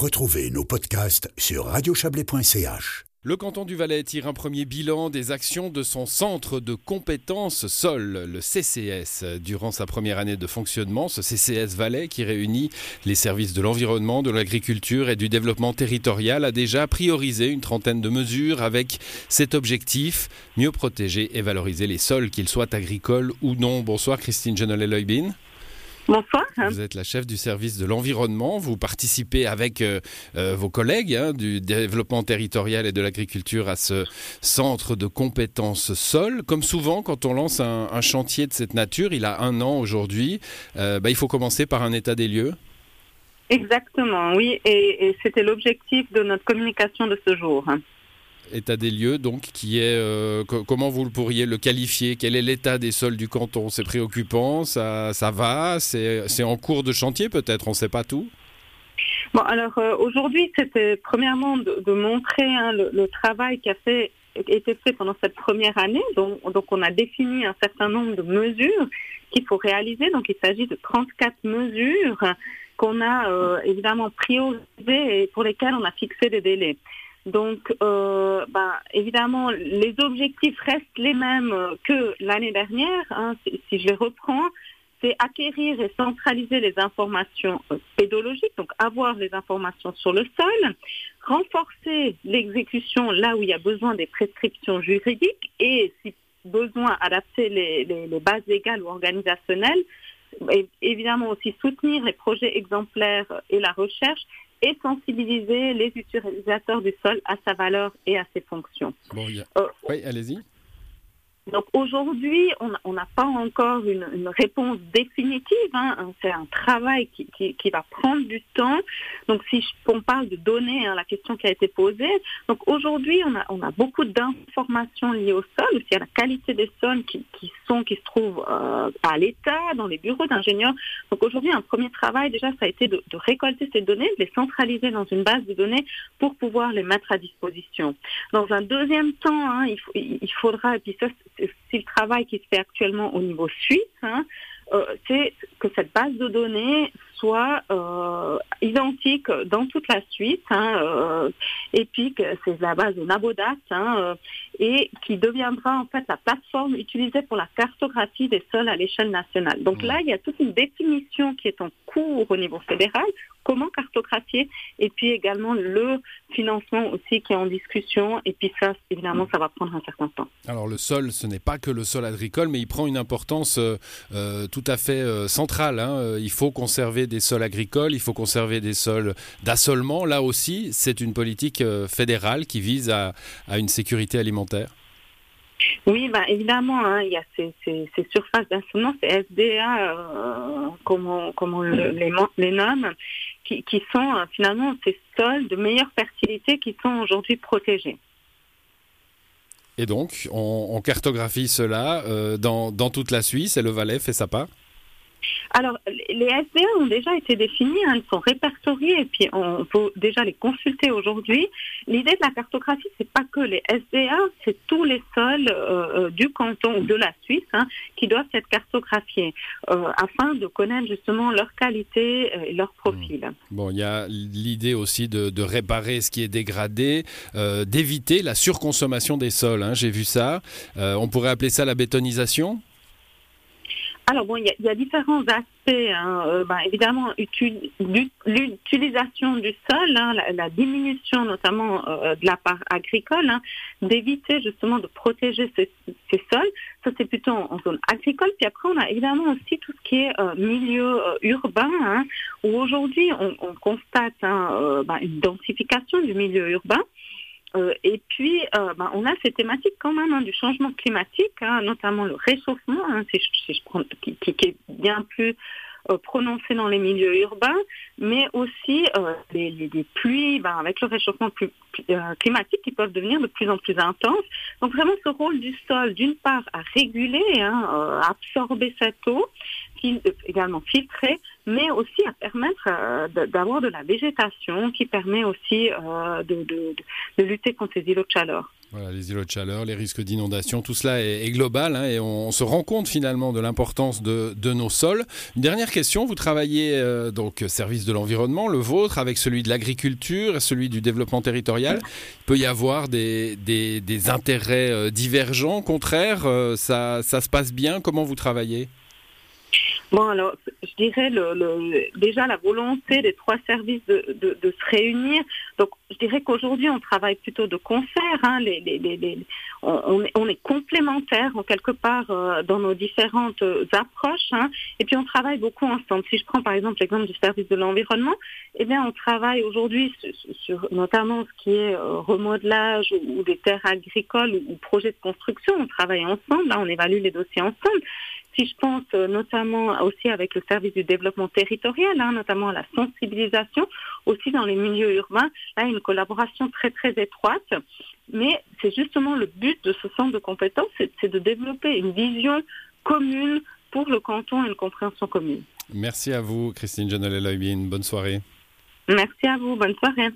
Retrouvez nos podcasts sur radiochablais.ch. Le canton du Valais tire un premier bilan des actions de son centre de compétences sol, le CCS. Durant sa première année de fonctionnement, ce CCS Valais, qui réunit les services de l'environnement, de l'agriculture et du développement territorial, a déjà priorisé une trentaine de mesures avec cet objectif, mieux protéger et valoriser les sols, qu'ils soient agricoles ou non. Bonsoir Christine Genollet-Leubin. Bonsoir. Vous êtes la chef du service de l'environnement. Vous participez avec euh, euh, vos collègues hein, du développement territorial et de l'agriculture à ce centre de compétences sol. Comme souvent, quand on lance un, chantier de cette nature, il a un an aujourd'hui, euh, bah, il faut commencer par un état des lieux. Exactement, oui. et c'était l'objectif de notre communication de ce jour état des lieux, donc, qui est, euh, comment vous pourriez le qualifier? Quel est l'état des sols du canton? C'est préoccupant Ça, ça va? C'est en cours de chantier peut-être? On ne sait pas tout? Bon, alors euh, aujourd'hui, c'était premièrement de, montrer hein, le, travail qui a fait, été fait pendant cette première année. Donc, donc, on a défini un certain nombre de mesures qu'il faut réaliser. Donc, il s'agit de 34 mesures qu'on a euh, évidemment priorisées et pour lesquelles on a fixé des délais. Donc, euh, bah, évidemment, les objectifs restent les mêmes que l'année dernière. Hein, si, je les reprends, c'est acquérir et centraliser les informations euh, pédologiques, donc avoir les informations sur le sol, renforcer l'exécution là où il y a besoin des prescriptions juridiques et, si besoin, adapter les bases légales ou organisationnelles, évidemment aussi soutenir les projets exemplaires et la recherche et sensibiliser les utilisateurs du sol à sa valeur et à ses fonctions. Bon, euh, oui, allez-y. Donc aujourd'hui, on n'a pas encore une, réponse définitive. Hein. C'est un travail qui, va prendre du temps. Donc si on parle de données, hein, la question qui a été posée. Donc aujourd'hui, on a, on a beaucoup d'informations liées au sol, aussi à la qualité des sols qui, sont, qui se trouvent euh, à l'État, dans les bureaux d'ingénieurs. Donc aujourd'hui, un premier travail déjà, ça a été de, récolter ces données, de les centraliser dans une base de données pour pouvoir les mettre à disposition. Dans un deuxième temps, hein, il, il faudra, et puis ça, c'est le travail qui se fait actuellement au niveau suisse, hein, euh, c'est que cette base de données soit euh, identique dans toute la Suisse, hein, euh, et puis que c'est la base de Nabodat, hein, et qui deviendra en fait la plateforme utilisée pour la cartographie des sols à l'échelle nationale. Donc là, il y a toute une définition qui est en cours au niveau fédéral, comment cartographier, et puis également le financement aussi qui est en discussion, et puis ça, évidemment, ça va prendre un certain temps. Alors le sol, ce n'est pas que le sol agricole, mais il prend une importance tout à fait centrale. Hein. Il faut conserver des sols agricoles, il faut conserver des sols d'assolement. Là aussi, c'est une politique euh, fédérale qui vise à, une sécurité alimentaire. Oui, bah, évidemment, hein, il y a ces, surfaces d'assolement, ces SDA, euh, comme on, les, les, nomme, qui, sont euh, finalement ces sols de meilleure fertilité qui sont aujourd'hui protégés. Et donc, on, cartographie cela dans, dans toute la Suisse et le Valais fait sa part? Alors, les SDA ont déjà été définis, hein, ils sont répertoriés et puis on peut déjà les consulter aujourd'hui. L'idée de la cartographie, c'est pas que les SDA, c'est tous les sols euh, euh, du canton ou de la Suisse hein, qui doivent être cartographiés euh, afin de connaître justement leur qualité et leur profil. Mmh. Bon, il y a l'idée aussi de, réparer ce qui est dégradé, d'éviter la surconsommation des sols. Hein, j'ai vu ça. on pourrait appeler ça la bétonisation? Alors bon, il y, a différents aspects. Hein. Euh, ben, évidemment, l'utilisation du sol, hein, la, diminution notamment euh, de la part agricole, hein, d'éviter justement de protéger ces, sols. Ça, c'est plutôt en, zone agricole. Puis après, on a évidemment aussi tout ce qui est euh, milieu urbain, où aujourd'hui, on, constate ben, une densification du milieu urbain. Euh, et puis, euh, ben, on a ces thématiques quand même hein, du changement climatique, hein, notamment le réchauffement, hein, si, je, prends, qui, est bien plus euh, prononcé dans les milieux urbains, mais aussi les, les, pluies ben, avec le réchauffement climatique qui peuvent devenir de plus en plus intenses. Donc vraiment ce rôle du sol, d'une part, à réguler, hein, absorber cette eau, également filtrer, mais aussi à permettre d'avoir de la végétation qui permet aussi de, lutter contre ces îlots de chaleur. Voilà, les îlots de chaleur, les risques d'inondation, tout cela est, global hein, et on, se rend compte finalement de l'importance de, nos sols. Une dernière question, vous travaillez euh, donc service de l'environnement, le vôtre, avec celui de l'agriculture et celui du développement territorial. Il peut y avoir des, intérêts euh, divergents, contraires, euh, ça, ça se passe bien Comment vous travaillez? Bon, alors, je dirais le, déjà la volonté des trois services de, se réunir. Donc, dirais qu'aujourd'hui, on travaille plutôt de concert. Hein, les, on, est, on, est, complémentaires, en quelque part, euh, dans nos différentes euh, approches. Hein, et puis, on travaille beaucoup ensemble. Si je prends, par exemple, l'exemple du service de l'environnement, eh bien, on travaille aujourd'hui sur, notamment ce qui est euh, remodelage ou, des terres agricoles ou, ou projets de construction. On travaille ensemble. Là, on évalue les dossiers ensemble. Si je pense euh, notamment aussi avec le service du développement territorial, hein, notamment à la sensibilisation, aussi dans les milieux urbains, là, une collaboration très très étroite. Mais c'est justement le but de ce centre de compétences, c'est de développer une vision commune pour le canton et une compréhension commune. Merci à vous, Christine Janel Bonne soirée. Merci à vous. Bonne soirée.